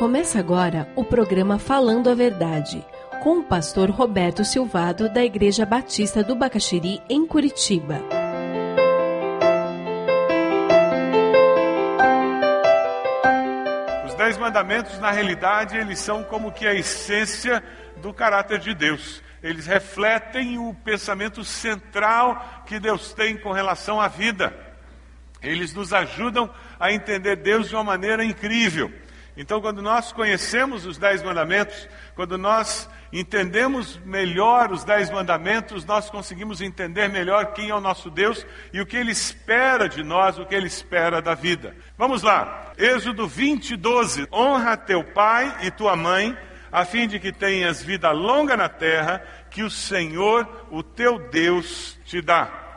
Começa agora o programa Falando a Verdade, com o pastor Roberto Silvado, da Igreja Batista do Bacaxiri, em Curitiba. Os Dez Mandamentos, na realidade, eles são como que a essência do caráter de Deus. Eles refletem o pensamento central que Deus tem com relação à vida. Eles nos ajudam a entender Deus de uma maneira incrível. Então, quando nós conhecemos os Dez Mandamentos, quando nós entendemos melhor os Dez Mandamentos, nós conseguimos entender melhor quem é o nosso Deus e o que Ele espera de nós, o que Ele espera da vida. Vamos lá, Êxodo 20, 12. Honra teu pai e tua mãe, a fim de que tenhas vida longa na terra, que o Senhor, o teu Deus, te dá.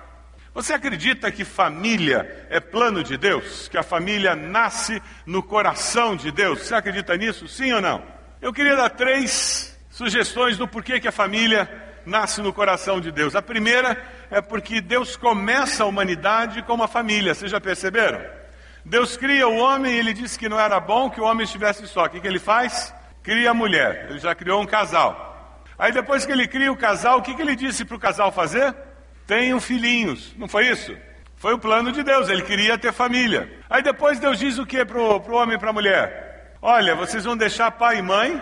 Você acredita que família é plano de Deus? Que a família nasce no coração de Deus? Você acredita nisso? Sim ou não? Eu queria dar três sugestões do porquê que a família nasce no coração de Deus. A primeira é porque Deus começa a humanidade com uma família. Vocês já perceberam? Deus cria o homem e ele disse que não era bom que o homem estivesse só. O que, que ele faz? Cria a mulher. Ele já criou um casal. Aí depois que ele cria o casal, o que, que ele disse para o casal fazer? Tenham filhinhos. Não foi isso? Foi o plano de Deus, ele queria ter família. Aí depois Deus diz o que para o homem e para a mulher? Olha, vocês vão deixar pai e mãe,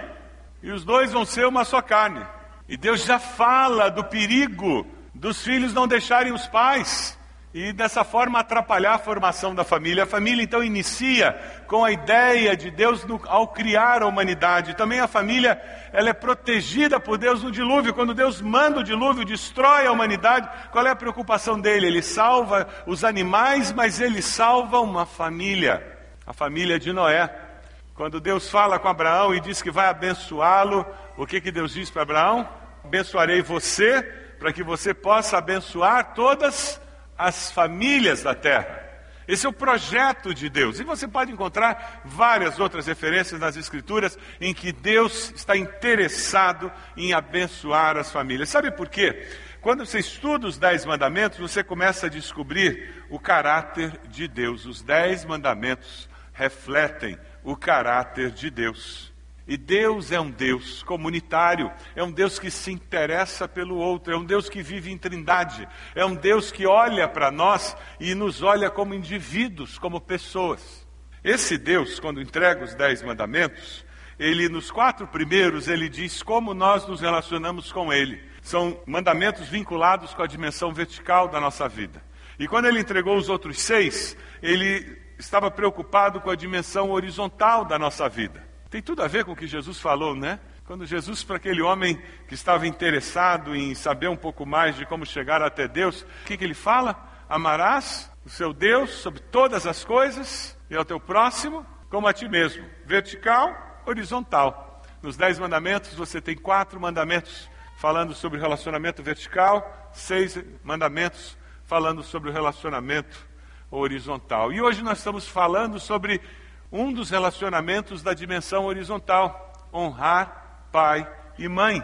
e os dois vão ser uma só carne. E Deus já fala do perigo dos filhos não deixarem os pais e dessa forma atrapalhar a formação da família. A família então inicia com a ideia de Deus no, ao criar a humanidade. Também a família ela é protegida por Deus no dilúvio. Quando Deus manda o dilúvio, destrói a humanidade. Qual é a preocupação dele? Ele salva os animais, mas ele salva uma família, a família de Noé. Quando Deus fala com Abraão e diz que vai abençoá-lo, o que, que Deus diz para Abraão? Abençoarei você para que você possa abençoar todas as as famílias da terra. Esse é o projeto de Deus. E você pode encontrar várias outras referências nas Escrituras em que Deus está interessado em abençoar as famílias. Sabe por quê? Quando você estuda os Dez Mandamentos, você começa a descobrir o caráter de Deus. Os Dez Mandamentos refletem o caráter de Deus. E Deus é um Deus comunitário, é um Deus que se interessa pelo outro, é um Deus que vive em trindade, é um Deus que olha para nós e nos olha como indivíduos, como pessoas. Esse Deus, quando entrega os dez mandamentos, ele nos quatro primeiros ele diz como nós nos relacionamos com ele. São mandamentos vinculados com a dimensão vertical da nossa vida. E quando ele entregou os outros seis, ele estava preocupado com a dimensão horizontal da nossa vida. Tem tudo a ver com o que Jesus falou, né? Quando Jesus, para aquele homem que estava interessado em saber um pouco mais de como chegar até Deus, o que, que ele fala? Amarás o seu Deus sobre todas as coisas e ao teu próximo como a ti mesmo. Vertical, horizontal. Nos Dez Mandamentos você tem quatro mandamentos falando sobre o relacionamento vertical, seis mandamentos falando sobre o relacionamento horizontal. E hoje nós estamos falando sobre um dos relacionamentos da dimensão horizontal: honrar pai e mãe.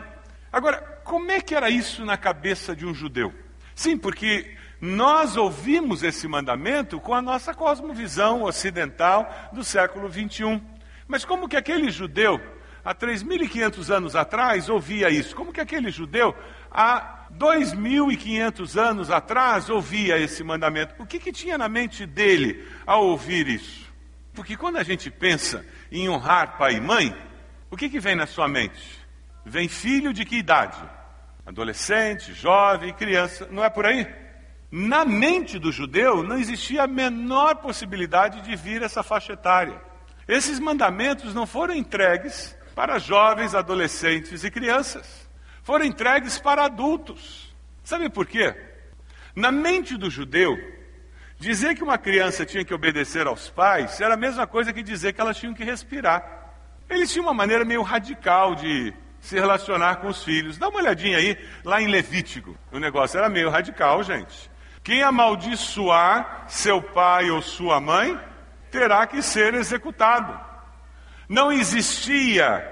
Agora, como é que era isso na cabeça de um judeu? Sim, porque nós ouvimos esse mandamento com a nossa cosmovisão ocidental do século 21. Mas como que aquele judeu, há 3.500 anos atrás, ouvia isso? Como que aquele judeu, há 2.500 anos atrás, ouvia esse mandamento? O que, que tinha na mente dele ao ouvir isso? Porque quando a gente pensa em honrar pai e mãe, o que, que vem na sua mente? Vem filho de que idade? Adolescente, jovem, criança, não é por aí? Na mente do judeu não existia a menor possibilidade de vir essa faixa etária. Esses mandamentos não foram entregues para jovens, adolescentes e crianças. Foram entregues para adultos. Sabe por quê? Na mente do judeu, Dizer que uma criança tinha que obedecer aos pais era a mesma coisa que dizer que elas tinham que respirar. Eles tinham uma maneira meio radical de se relacionar com os filhos. Dá uma olhadinha aí, lá em Levítico. O negócio era meio radical, gente. Quem amaldiçoar seu pai ou sua mãe terá que ser executado. Não existia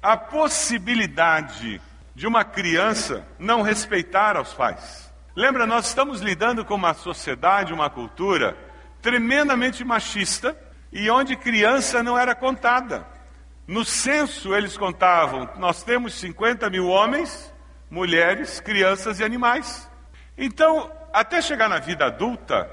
a possibilidade de uma criança não respeitar aos pais. Lembra, nós estamos lidando com uma sociedade, uma cultura tremendamente machista e onde criança não era contada. No censo, eles contavam: nós temos 50 mil homens, mulheres, crianças e animais. Então, até chegar na vida adulta,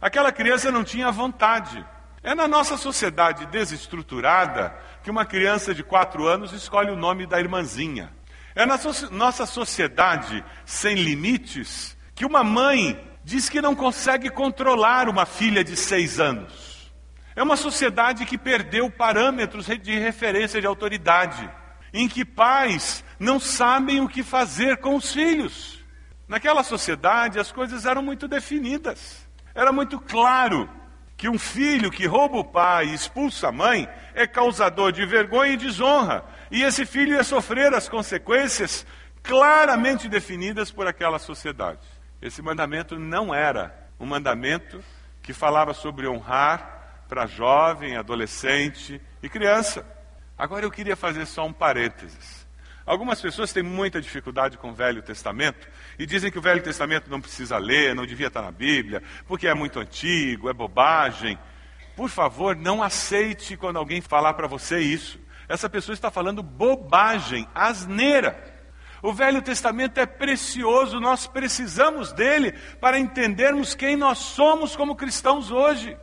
aquela criança não tinha vontade. É na nossa sociedade desestruturada que uma criança de quatro anos escolhe o nome da irmãzinha. É na so nossa sociedade sem limites que uma mãe diz que não consegue controlar uma filha de seis anos. É uma sociedade que perdeu parâmetros de referência de autoridade, em que pais não sabem o que fazer com os filhos. Naquela sociedade as coisas eram muito definidas. Era muito claro que um filho que rouba o pai e expulsa a mãe é causador de vergonha e desonra, e esse filho ia sofrer as consequências claramente definidas por aquela sociedade. Esse mandamento não era um mandamento que falava sobre honrar para jovem, adolescente e criança. Agora eu queria fazer só um parênteses. Algumas pessoas têm muita dificuldade com o Velho Testamento e dizem que o Velho Testamento não precisa ler, não devia estar na Bíblia, porque é muito antigo, é bobagem. Por favor, não aceite quando alguém falar para você isso. Essa pessoa está falando bobagem, asneira. O Velho Testamento é precioso, nós precisamos dele para entendermos quem nós somos como cristãos hoje.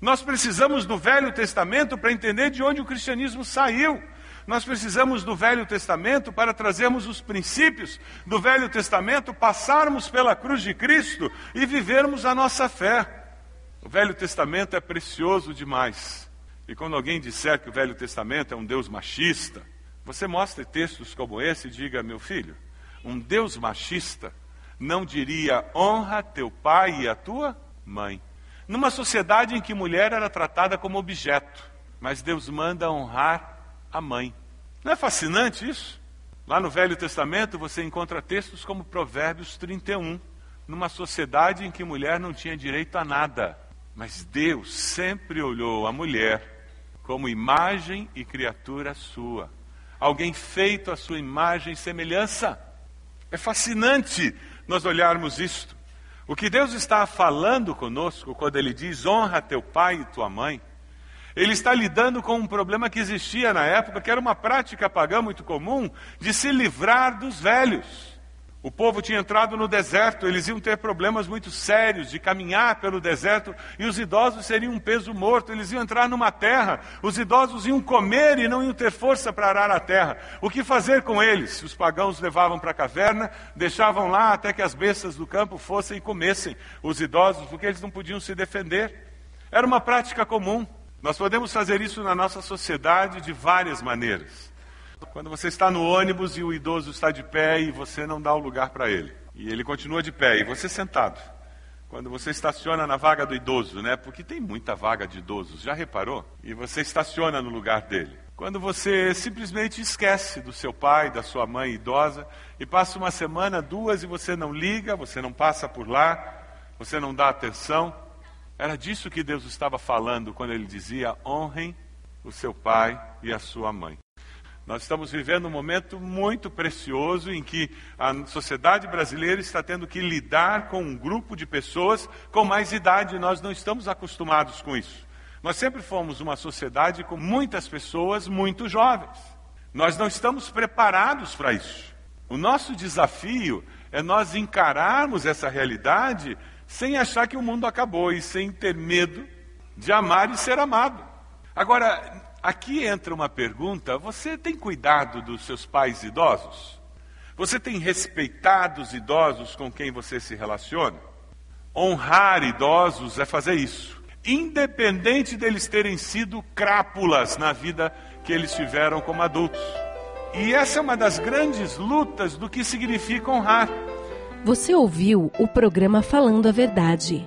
Nós precisamos do Velho Testamento para entender de onde o cristianismo saiu. Nós precisamos do Velho Testamento para trazermos os princípios do Velho Testamento, passarmos pela cruz de Cristo e vivermos a nossa fé. O Velho Testamento é precioso demais. E quando alguém disser que o Velho Testamento é um Deus machista, você mostre textos como esse e diga, meu filho, um Deus machista não diria honra teu pai e a tua mãe. Numa sociedade em que mulher era tratada como objeto, mas Deus manda honrar a mãe. Não é fascinante isso? Lá no Velho Testamento você encontra textos como Provérbios 31, numa sociedade em que mulher não tinha direito a nada. Mas Deus sempre olhou a mulher como imagem e criatura sua. Alguém feito à sua imagem e semelhança. É fascinante nós olharmos isto. O que Deus está falando conosco quando Ele diz honra teu pai e tua mãe, ele está lidando com um problema que existia na época, que era uma prática pagã muito comum, de se livrar dos velhos. O povo tinha entrado no deserto, eles iam ter problemas muito sérios de caminhar pelo deserto, e os idosos seriam um peso morto, eles iam entrar numa terra, os idosos iam comer e não iam ter força para arar a terra. O que fazer com eles? Os pagãos levavam para a caverna, deixavam lá até que as bestas do campo fossem e comessem os idosos, porque eles não podiam se defender. Era uma prática comum. Nós podemos fazer isso na nossa sociedade de várias maneiras. Quando você está no ônibus e o idoso está de pé e você não dá o lugar para ele, e ele continua de pé e você sentado. Quando você estaciona na vaga do idoso, né? Porque tem muita vaga de idosos, já reparou? E você estaciona no lugar dele. Quando você simplesmente esquece do seu pai, da sua mãe idosa, e passa uma semana, duas, e você não liga, você não passa por lá, você não dá atenção, era disso que Deus estava falando quando ele dizia: honrem o seu pai e a sua mãe. Nós estamos vivendo um momento muito precioso em que a sociedade brasileira está tendo que lidar com um grupo de pessoas com mais idade nós não estamos acostumados com isso. Nós sempre fomos uma sociedade com muitas pessoas muito jovens. Nós não estamos preparados para isso. O nosso desafio é nós encararmos essa realidade sem achar que o mundo acabou e sem ter medo de amar e ser amado. Agora, aqui entra uma pergunta: você tem cuidado dos seus pais idosos? Você tem respeitado os idosos com quem você se relaciona? Honrar idosos é fazer isso, independente deles terem sido crápulas na vida que eles tiveram como adultos. E essa é uma das grandes lutas do que significa honrar. Você ouviu o programa Falando a Verdade.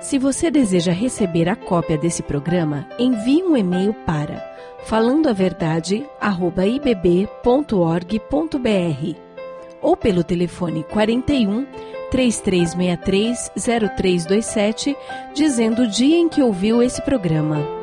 Se você deseja receber a cópia desse programa, envie um e-mail para falandoaverdade@ibb.org.br ou pelo telefone 41 3363 0327, dizendo o dia em que ouviu esse programa.